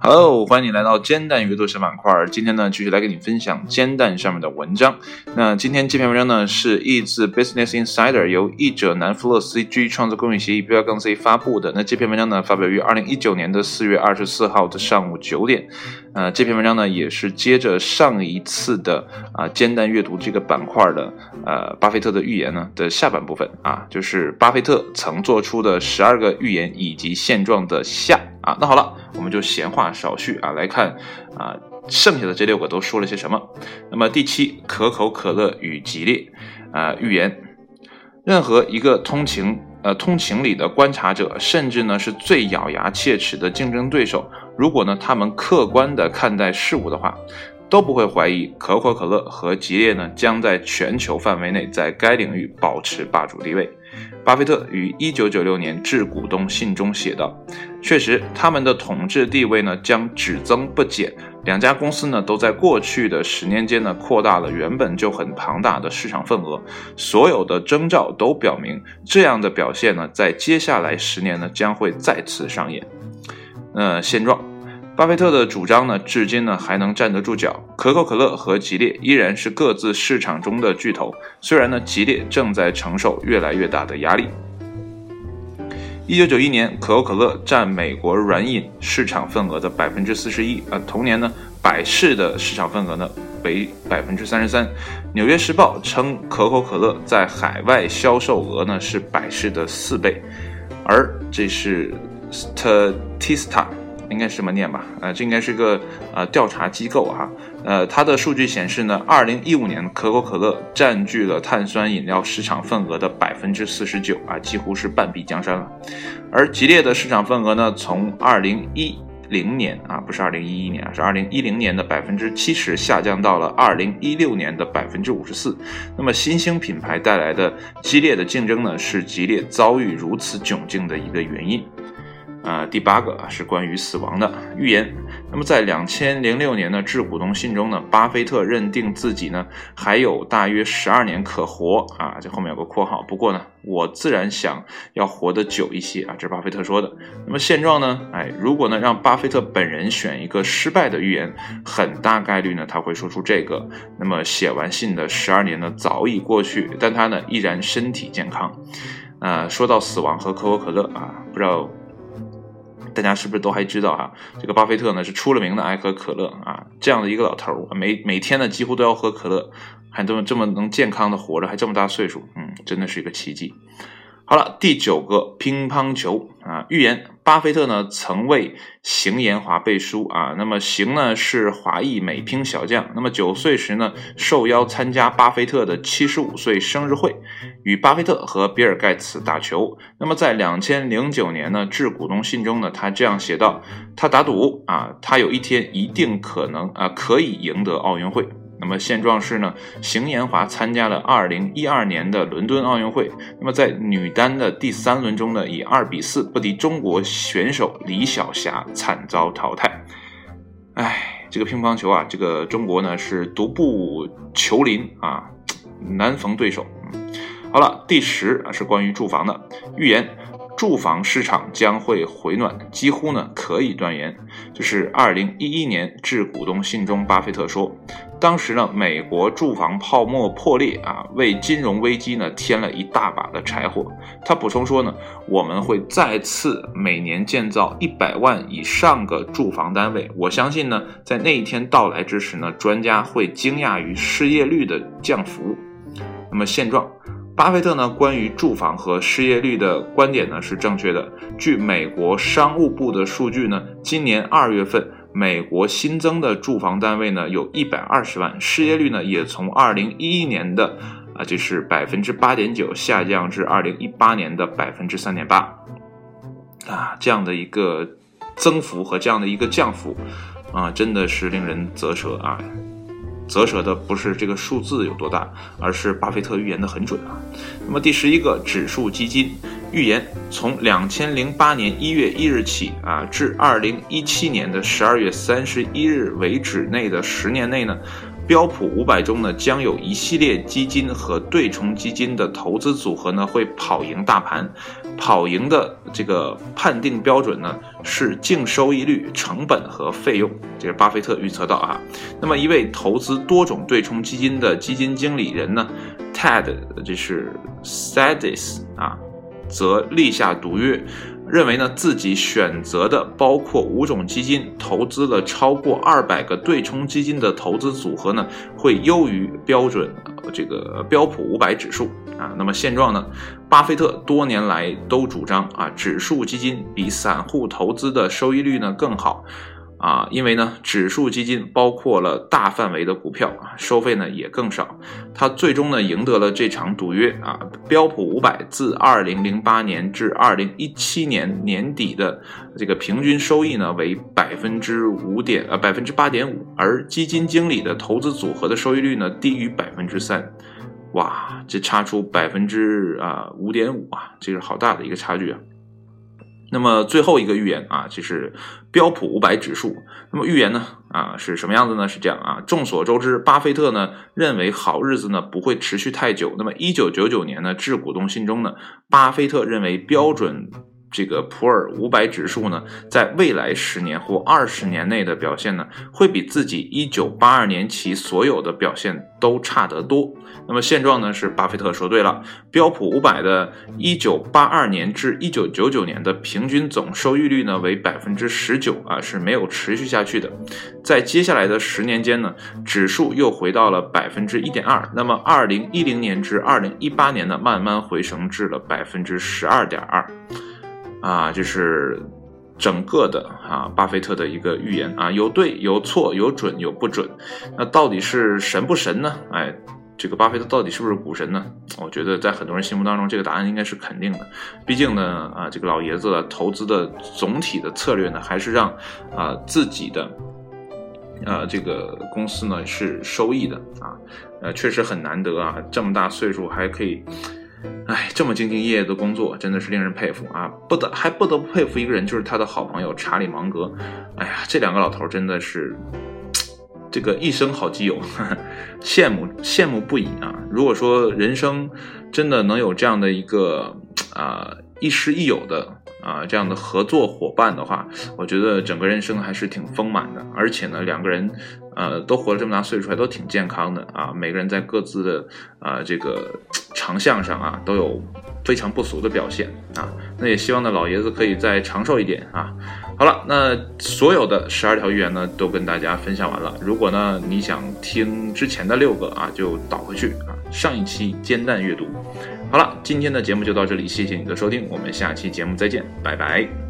Hello，欢迎你来到煎蛋阅读小板块。今天呢，继续来给你分享煎蛋上面的文章。那今天这篇文章呢，是译自 Business Insider，由译者南弗勒 CG 创作公益协议标杠 C 发布的。那这篇文章呢，发表于二零一九年的四月二十四号的上午九点。呃，这篇文章呢，也是接着上一次的啊煎蛋阅读这个板块的呃巴菲特的预言呢的下半部分啊，就是巴菲特曾做出的十二个预言以及现状的下。啊，那好了，我们就闲话少叙啊，来看啊，剩下的这六个都说了些什么。那么第七，可口可乐与吉列啊，预言，任何一个通情呃通情理的观察者，甚至呢是最咬牙切齿的竞争对手，如果呢他们客观的看待事物的话，都不会怀疑可口可乐和吉列呢将在全球范围内在该领域保持霸主地位。巴菲特于一九九六年致股东信中写道：“确实，他们的统治地位呢将只增不减。两家公司呢都在过去的十年间呢扩大了原本就很庞大的市场份额。所有的征兆都表明，这样的表现呢在接下来十年呢将会再次上演。呃，现状。”巴菲特的主张呢，至今呢还能站得住脚。可口可乐和吉列依然是各自市场中的巨头，虽然呢吉列正在承受越来越大的压力。一九九一年，可口可乐占美国软饮市场份额的百分之四十一，啊，同年呢百事的市场份额呢为百分之三十三。纽约时报称，可口可乐在海外销售额呢是百事的四倍，而这是 Statista。应该是这么念吧？呃，这应该是个呃调查机构哈。呃，它的数据显示呢，二零一五年可口可乐占据了碳酸饮料市场份额的百分之四十九啊，几乎是半壁江山了。而吉列的市场份额呢，从二零一零年啊，不是二零一一年啊，是二零一零年的百分之七十下降到了二零一六年的百分之五十四。那么新兴品牌带来的激烈的竞争呢，是吉列遭遇如此窘境的一个原因。呃，第八个是关于死亡的预言。那么，在两千零六年的致股东信中呢，巴菲特认定自己呢还有大约十二年可活啊，这后面有个括号。不过呢，我自然想要活得久一些啊，这是巴菲特说的。那么现状呢？哎，如果呢让巴菲特本人选一个失败的预言，很大概率呢他会说出这个。那么写完信的十二年呢早已过去，但他呢依然身体健康。呃，说到死亡和可口可乐啊，不知道。大家是不是都还知道哈？这个巴菲特呢是出了名的爱喝可乐啊，这样的一个老头儿，每每天呢几乎都要喝可乐，还这么这么能健康的活着，还这么大岁数，嗯，真的是一个奇迹。好了，第九个乒乓球啊，预言巴菲特呢曾为邢延华背书啊。那么邢呢是华裔美乒小将，那么九岁时呢受邀参加巴菲特的七十五岁生日会，与巴菲特和比尔盖茨打球。那么在两千零九年呢致股东信中呢，他这样写道：他打赌啊，他有一天一定可能啊可以赢得奥运会。那么现状是呢，邢延华参加了二零一二年的伦敦奥运会，那么在女单的第三轮中呢，以二比四不敌中国选手李晓霞，惨遭淘汰。哎，这个乒乓球啊，这个中国呢是独步球林啊，难逢对手。好了，第十啊是关于住房的预言。住房市场将会回暖，几乎呢可以断言。就是二零一一年致股东信中，巴菲特说，当时呢美国住房泡沫破裂啊，为金融危机呢添了一大把的柴火。他补充说呢，我们会再次每年建造一百万以上个住房单位。我相信呢，在那一天到来之时呢，专家会惊讶于失业率的降幅。那么现状。巴菲特呢，关于住房和失业率的观点呢是正确的。据美国商务部的数据呢，今年二月份美国新增的住房单位呢有一百二十万，失业率呢也从二零一一年的啊就是百分之八点九下降至二零一八年的百分之三点八，啊这样的一个增幅和这样的一个降幅啊，真的是令人啧舌啊。折舌的不是这个数字有多大，而是巴菲特预言的很准啊。那么第十一个指数基金预言，从两千零八年一月一日起啊，至二零一七年的十二月三十一日为止内的十年内呢，标普五百中呢，将有一系列基金和对冲基金的投资组合呢，会跑赢大盘。跑赢的这个判定标准呢，是净收益率、成本和费用。这是巴菲特预测到啊。那么，一位投资多种对冲基金的基金经理人呢，Ted，这是 Sadis 啊，则立下赌约。认为呢，自己选择的包括五种基金，投资了超过二百个对冲基金的投资组合呢，会优于标准这个标普五百指数啊。那么现状呢，巴菲特多年来都主张啊，指数基金比散户投资的收益率呢更好。啊，因为呢，指数基金包括了大范围的股票，收费呢也更少。他最终呢赢得了这场赌约啊。标普五百自二零零八年至二零一七年年底的这个平均收益呢为百分之五点呃百分之八点五，而基金经理的投资组合的收益率呢低于百分之三。哇，这差出百分之啊五点五啊，这是好大的一个差距啊。那么最后一个预言啊，就是标普五百指数。那么预言呢啊是什么样子呢？是这样啊，众所周知，巴菲特呢认为好日子呢不会持续太久。那么一九九九年呢致股东信中呢，巴菲特认为标准这个普尔五百指数呢，在未来十年或二十年内的表现呢，会比自己一九八二年起所有的表现都差得多。那么现状呢是巴菲特说对了，标普五百的一九八二年至一九九九年的平均总收益率呢为百分之十九啊是没有持续下去的，在接下来的十年间呢，指数又回到了百分之一点二，那么2010年至2018年呢慢慢回升至了百分之十二点二，啊就是整个的啊巴菲特的一个预言啊有对有错有准有不准，那到底是神不神呢？哎。这个巴菲特到底是不是股神呢？我觉得在很多人心目当中，这个答案应该是肯定的。毕竟呢，啊，这个老爷子投资的总体的策略呢，还是让啊自己的，呃，这个公司呢是收益的啊，呃，确实很难得啊，这么大岁数还可以，哎，这么兢兢业业的工作，真的是令人佩服啊！不得还不得不佩服一个人，就是他的好朋友查理芒格。哎呀，这两个老头真的是。这个一生好基友，羡慕羡慕不已啊！如果说人生真的能有这样的一个啊亦师亦友的啊这样的合作伙伴的话，我觉得整个人生还是挺丰满的。而且呢，两个人呃都活了这么大岁数，还都挺健康的啊！每个人在各自的啊这个长项上啊都有非常不俗的表现啊！那也希望呢老爷子可以再长寿一点啊！好了，那所有的十二条预言呢，都跟大家分享完了。如果呢你想听之前的六个啊，就倒回去啊，上一期煎蛋阅读。好了，今天的节目就到这里，谢谢你的收听，我们下期节目再见，拜拜。